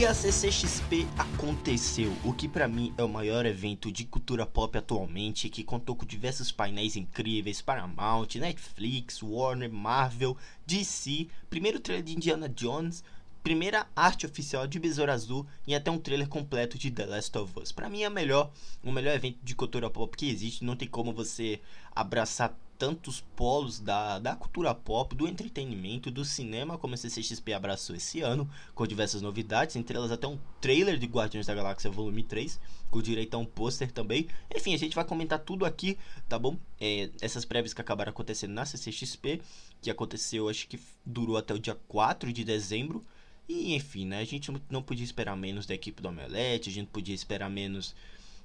E a CCXP aconteceu, o que para mim é o maior evento de cultura pop atualmente, que contou com diversos painéis incríveis, Paramount, Netflix, Warner, Marvel, DC, primeiro trailer de Indiana Jones, primeira arte oficial de Besouro Azul e até um trailer completo de The Last of Us. Para mim é melhor, o melhor evento de cultura pop que existe, não tem como você abraçar tantos polos da, da cultura pop, do entretenimento, do cinema, como a CCXP abraçou esse ano, com diversas novidades, entre elas até um trailer de Guardiões da Galáxia Volume 3, com direito a um pôster também. Enfim, a gente vai comentar tudo aqui, tá bom? É, essas prévias que acabaram acontecendo na CCXP, que aconteceu, acho que durou até o dia 4 de dezembro. E enfim, né? A gente não podia esperar menos da equipe do Omelete, a gente podia esperar menos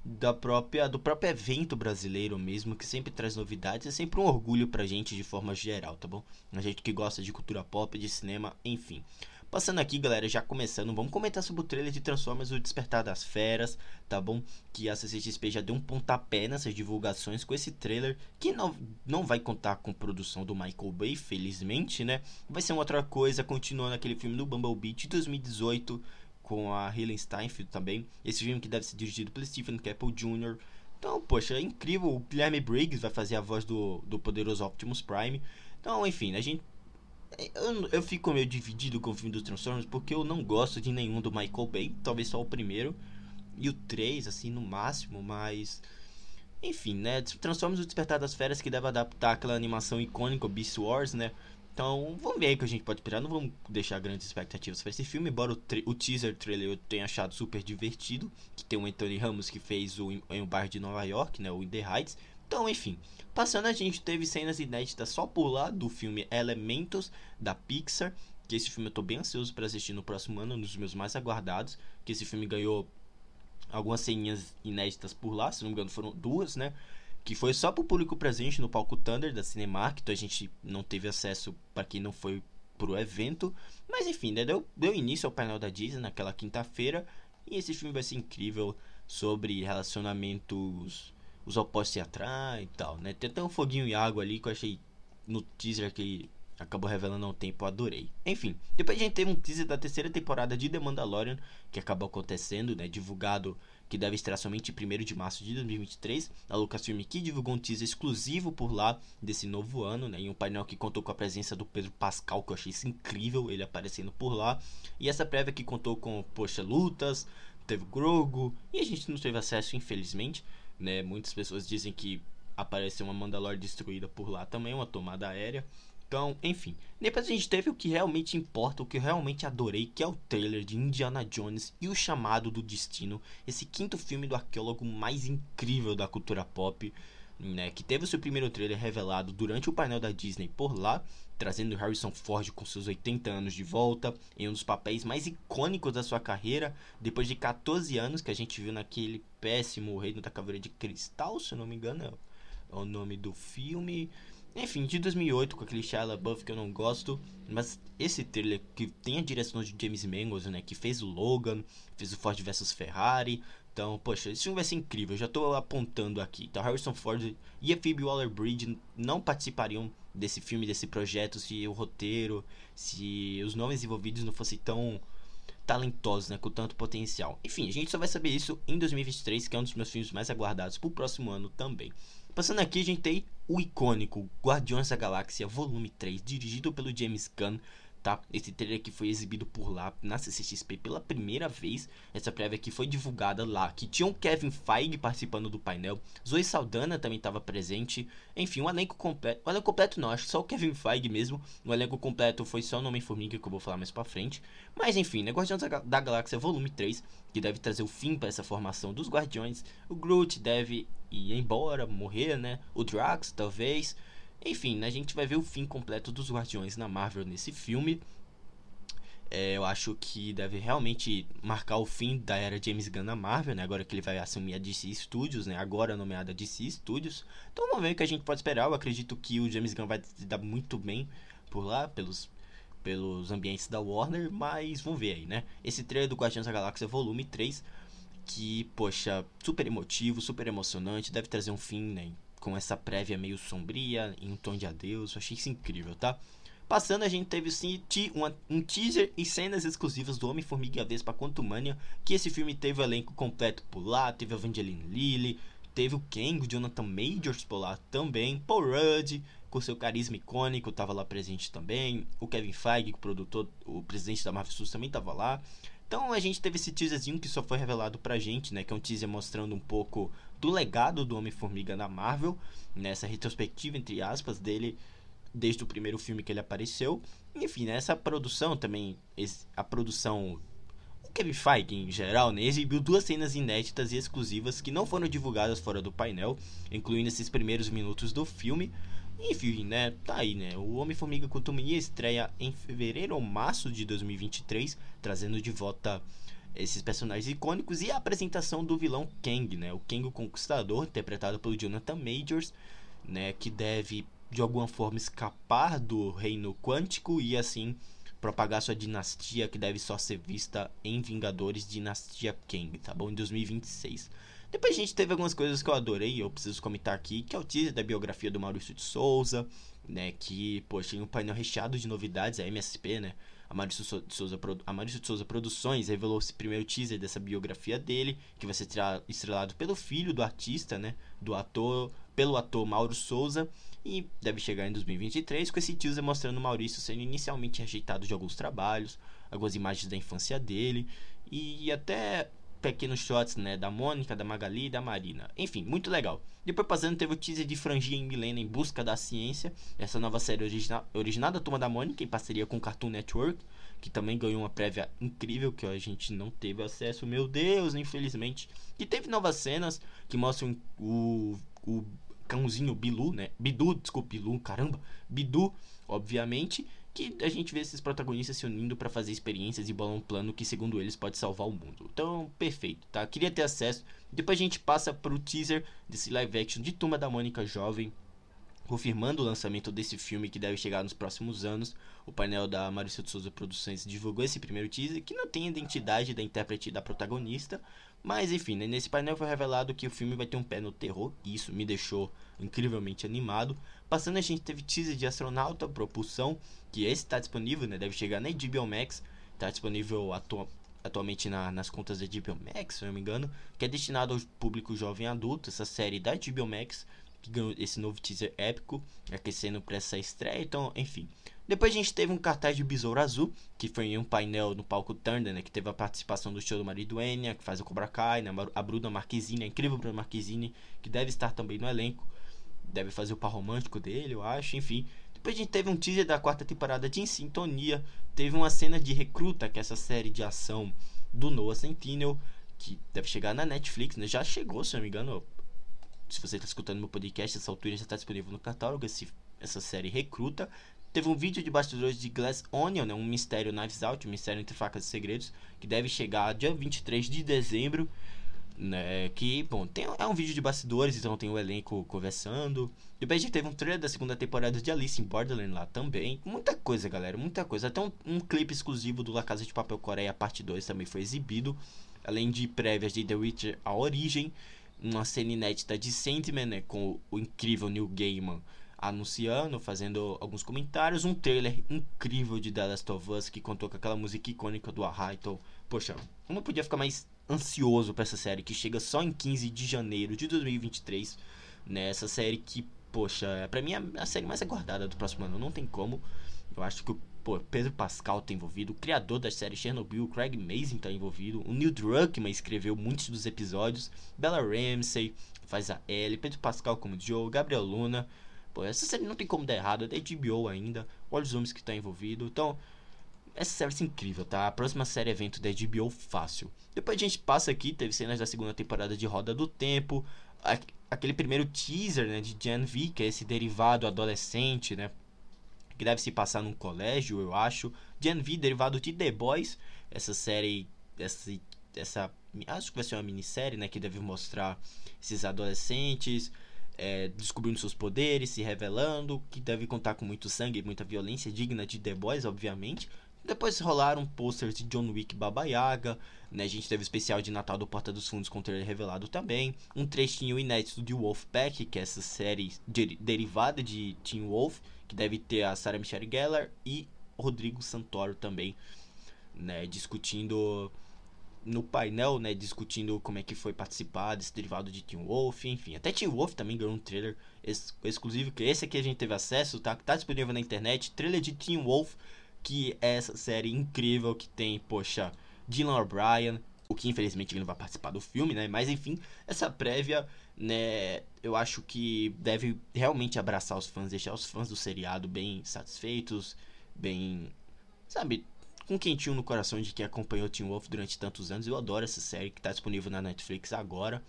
da própria do próprio evento brasileiro mesmo, que sempre traz novidades, é sempre um orgulho pra gente de forma geral, tá bom? A gente que gosta de cultura pop, de cinema, enfim. Passando aqui, galera, já começando, vamos comentar sobre o trailer de Transformers O Despertar das Feras, tá bom? Que a CCXP já deu um pontapé nessas divulgações com esse trailer, que não, não vai contar com produção do Michael Bay, felizmente, né? Vai ser uma outra coisa, continuando aquele filme do Bumblebee de 2018, com a Helen Steinfeld também. Esse filme que deve ser dirigido pelo Stephen Caple Jr. Então, poxa, é incrível. O Guilherme Briggs vai fazer a voz do, do poderoso Optimus Prime. Então, enfim, a gente. Eu, eu fico meio dividido com o filme dos Transformers porque eu não gosto de nenhum do Michael Bay, talvez só o primeiro e o 3, assim, no máximo, mas. Enfim, né? Transformers o Despertar das Feras que deve adaptar aquela animação icônica, Beast Wars, né? Então, vamos ver aí o que a gente pode esperar. Não vamos deixar grandes expectativas para esse filme, embora o, o, teaser trailer eu tenha achado super divertido. Que tem o Anthony Ramos que fez o em o bairro de Nova York, né? O In The Heights. Então, enfim, passando a gente teve cenas inéditas só por lá do filme Elementos da Pixar. Que esse filme eu tô bem ansioso para assistir no próximo ano, um dos meus mais aguardados. Que esse filme ganhou algumas ceninhas inéditas por lá, se não me engano foram duas, né? Que foi só para o público presente no palco Thunder da Cinemark, então a gente não teve acesso para quem não foi pro evento, mas enfim, né, deu, deu início ao painel da Disney naquela quinta-feira, e esse filme vai ser incrível sobre relacionamentos, os opostos se atraem e tal, né, tem até um foguinho e água ali que eu achei no teaser que acabou revelando há um tempo, adorei. Enfim, depois a gente teve um teaser da terceira temporada de The Mandalorian, que acabou acontecendo, né, divulgado que deve estrear somente 1 de março de 2023. A Lucasfilm que divulgou um teaser exclusivo por lá desse novo ano, né? Em um painel que contou com a presença do Pedro Pascal, que eu achei isso incrível, ele aparecendo por lá. E essa prévia que contou com, poxa, lutas, teve Grogu, e a gente não teve acesso, infelizmente, né? Muitas pessoas dizem que apareceu uma Mandalore destruída por lá também, uma tomada aérea. Então, enfim. Depois a gente teve o que realmente importa, o que eu realmente adorei, que é o trailer de Indiana Jones e o Chamado do Destino, esse quinto filme do arqueólogo mais incrível da cultura pop, né, que teve o seu primeiro trailer revelado durante o painel da Disney por lá, trazendo Harrison Ford com seus 80 anos de volta, em um dos papéis mais icônicos da sua carreira, depois de 14 anos que a gente viu naquele péssimo Reino da Caveira de Cristal, se eu não me engano, é o nome do filme. Enfim, de 2008, com aquele Shia LaBeouf que eu não gosto, mas esse trailer que tem a direção de James Mangold, né, que fez o Logan, fez o Ford vs Ferrari, então, poxa, esse filme vai ser incrível, eu já estou apontando aqui. Então, Harrison Ford e a Phoebe Waller-Bridge não participariam desse filme, desse projeto, se o roteiro, se os nomes envolvidos não fossem tão talentosos, né, com tanto potencial. Enfim, a gente só vai saber isso em 2023, que é um dos meus filmes mais aguardados para o próximo ano também. Passando aqui, a gente tem o icônico Guardiões da Galáxia Volume 3, dirigido pelo James Gunn, tá? Esse trailer que foi exibido por lá na CCXP pela primeira vez. Essa prévia que foi divulgada lá, que tinha o Kevin Feige participando do painel. Zoe Saldana também estava presente. Enfim, um elenco completo. O elenco completo não, acho que só o Kevin Feige mesmo. O elenco completo foi só o nome Formiga que eu vou falar mais pra frente. Mas enfim, né? Guardiões da Galáxia Volume 3, que deve trazer o fim para essa formação dos Guardiões. O Groot deve ir embora, morrer, né? O Drax, talvez. Enfim, a gente vai ver o fim completo dos Guardiões na Marvel nesse filme. É, eu acho que deve realmente marcar o fim da era James Gunn na Marvel, né? Agora que ele vai assumir a DC Studios, né? Agora nomeada DC Studios. Então vamos ver o que a gente pode esperar. Eu acredito que o James Gunn vai se dar muito bem por lá, pelos, pelos ambientes da Warner, mas vamos ver aí, né? Esse trailer do Guardiões da Galáxia Volume 3, que, poxa, super emotivo, super emocionante, deve trazer um fim, né? Com essa prévia meio sombria, em um tom de adeus. Eu achei isso incrível, tá? Passando, a gente teve sim um teaser e cenas exclusivas do Homem-Formiga Vespa Quantumania, que esse filme teve o elenco completo por lá, teve a Evangeline Lilly, teve o Kang, o Jonathan Majors por lá também, Paul Rudd, com seu carisma icônico, estava lá presente também, o Kevin Feige, o produtor, o presidente da Marvel Studios também estava lá. Então a gente teve esse teaserzinho que só foi revelado pra gente, né? Que é um teaser mostrando um pouco do legado do Homem-Formiga na Marvel, nessa retrospectiva, entre aspas, dele desde o primeiro filme que ele apareceu. Enfim, né, essa produção também, a produção o Kevin Feige em geral, né, exibiu duas cenas inéditas e exclusivas que não foram divulgadas fora do painel, incluindo esses primeiros minutos do filme. Enfim, né, tá aí, né, o Homem-Formiga Quantumania estreia em fevereiro ou março de 2023, trazendo de volta esses personagens icônicos e a apresentação do vilão Kang, né, o Kang o Conquistador, interpretado pelo Jonathan Majors, né, que deve de alguma forma escapar do reino quântico e assim propagar sua dinastia que deve só ser vista em Vingadores Dinastia Kang, tá bom? Em 2026. Depois a gente teve algumas coisas que eu adorei, eu preciso comentar aqui, que é o teaser da biografia do Maurício de Souza, né, que, poxa, tem um painel recheado de novidades, a MSP, né, a Maurício de Souza, de Souza Produções revelou esse primeiro teaser dessa biografia dele, que vai ser estrelado pelo filho do artista, né, do ator, pelo ator Mauro Souza, e deve chegar em 2023 com esse teaser mostrando Maurício sendo inicialmente rejeitado de alguns trabalhos, algumas imagens da infância dele e até pequenos shots né, da Mônica, da Magali e da Marina. Enfim, muito legal. Depois passando teve o teaser de Frangia em Milena em Busca da Ciência, essa nova série origina originada da Turma da Mônica em parceria com o Cartoon Network, que também ganhou uma prévia incrível que a gente não teve acesso, meu Deus, infelizmente. E teve novas cenas que mostram o, o cãozinho Bilu, né? Bidu, desculpa, Bilu, caramba. Bidu, obviamente, que a gente vê esses protagonistas se unindo para fazer experiências e bolar um plano que, segundo eles, pode salvar o mundo. Então, perfeito, tá? Queria ter acesso. Depois a gente passa pro teaser desse live action de Turma da Mônica Jovem, confirmando o lançamento desse filme que deve chegar nos próximos anos. O painel da Maurício de Souza Produções divulgou esse primeiro teaser, que não tem a identidade da intérprete da protagonista, mas enfim, né, nesse painel foi revelado que o filme vai ter um pé no terror, e isso me deixou incrivelmente animado. Passando, a gente teve teaser de Astronauta Propulsão, que esse está disponível, né, deve chegar na HBO Max, está disponível atu atualmente na, nas contas da HBO Max, se não me engano, que é destinado ao público jovem adulto, essa série da HBO Max, que ganhou esse novo teaser épico, aquecendo para essa estreia, então, enfim. Depois a gente teve um cartaz de Besouro Azul, que foi em um painel no palco Thunder, né, que teve a participação do show do marido Enya, que faz o Cobra Kai, né, a Bruna Marquezine, a incrível Bruna Marquezine, que deve estar também no elenco, deve fazer o par romântico dele, eu acho, enfim. Depois a gente teve um teaser da quarta temporada de Em Sintonia, teve uma cena de Recruta, que é essa série de ação do Noah Sentinel, que deve chegar na Netflix, né, já chegou, se não me engano, se você está escutando meu podcast, essa altura já está disponível no catálogo, esse, essa série Recruta. Teve um vídeo de bastidores de Glass Onion, né, um mistério Knives Out, um mistério entre facas e segredos, que deve chegar dia 23 de dezembro. Né, que, bom, tem, é um vídeo de bastidores, então tem o elenco conversando. Depois a gente teve um trailer da segunda temporada de Alice in Borderland lá também. Muita coisa, galera, muita coisa. Até um, um clipe exclusivo do La Casa de Papel Coreia, parte 2, também foi exibido. Além de prévias de The Witcher A Origem, uma cena inédita de Sandman, né, com o incrível Neil Gaiman anunciando, fazendo alguns comentários, um trailer incrível de The Last of Us que contou com aquela música icônica do Aha, então, poxa, eu não podia ficar mais ansioso para essa série que chega só em 15 de janeiro de 2023, né? Essa série que, poxa, é para mim é a série mais aguardada do próximo ano, não tem como. Eu acho que o pô, Pedro Pascal tá envolvido, o criador da série Chernobyl, Craig Mazin tá envolvido, o Neil Druckmann escreveu muitos dos episódios, Bella Ramsey faz a Ellie, Pedro Pascal como Joe, Gabriel Luna, Pô, essa série não tem como dar errado, é da HBO ainda. Olha os homens que tá envolvido. Então, essa série é incrível, tá? A próxima série evento da HBO fácil. Depois a gente passa aqui, teve cenas da segunda temporada de Roda do Tempo. Aquele primeiro teaser, né, de Gen V, que é esse derivado adolescente, né? Que deve se passar num colégio, eu acho. Gen V, derivado de The Boys. Essa série, essa, essa acho que vai ser uma minissérie, né? Que deve mostrar esses adolescentes é, descobrindo seus poderes, se revelando, que deve contar com muito sangue e muita violência, digna de The Boys, obviamente. Depois rolaram posters de John Wick Baba Yaga, né? A gente teve o especial de Natal do Porta dos Fundos com o trailer revelado também. Um trechinho inédito de Wolfpack, que é essa série de derivada de Teen Wolf, que deve ter a Sarah Michelle Gellar e Rodrigo Santoro também, né? Discutindo no painel, né, discutindo como é que foi participar desse derivado de Teen Wolf, enfim. Até Teen Wolf também ganhou um trailer ex exclusivo, que esse aqui a gente teve acesso, tá? Tá disponível na internet, trailer de Teen Wolf, que é essa série incrível que tem, poxa, Dylan O'Brien, o que infelizmente ele não vai participar do filme, né? Mas enfim, essa prévia, né, eu acho que deve realmente abraçar os fãs, deixar os fãs do seriado bem satisfeitos, bem, sabe, com quentinho no coração de quem acompanhou Teen Wolf durante tantos anos. Eu adoro essa série que está disponível na Netflix agora.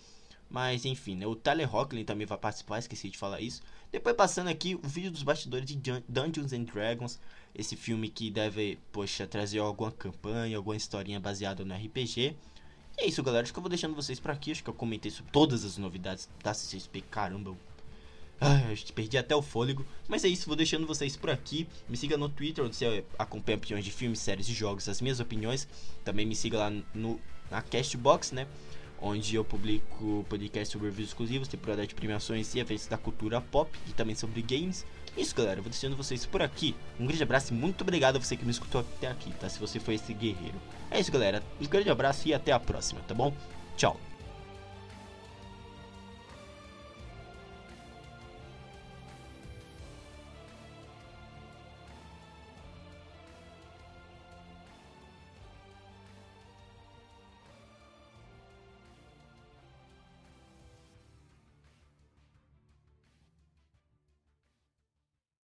Mas enfim, né? o Tyler Hoechlin também vai participar, esqueci de falar isso. Depois passando aqui o vídeo dos bastidores de Dungeons and Dragons, esse filme que deve, poxa, trazer alguma campanha, alguma historinha baseada no RPG. E é isso, galera. Acho que eu vou deixando vocês por aqui. Acho que eu comentei sobre todas as novidades da CCXP. Caramba, Ai, eu perdi até o fôlego. Mas é isso, vou deixando vocês por aqui. Me siga no Twitter, onde você acompanha opiniões de filmes, séries e jogos, as minhas opiniões. Também me siga lá no, na Castbox, né? Onde eu publico podcasts sobre reviews exclusivos, temporada de premiações e eventos da cultura pop e também sobre games. Isso, galera. Vou deixando vocês por aqui. Um grande abraço e muito obrigado a você que me escutou até aqui, tá? Se você foi esse guerreiro. É isso, galera. Um grande abraço e até a próxima, tá bom? Tchau.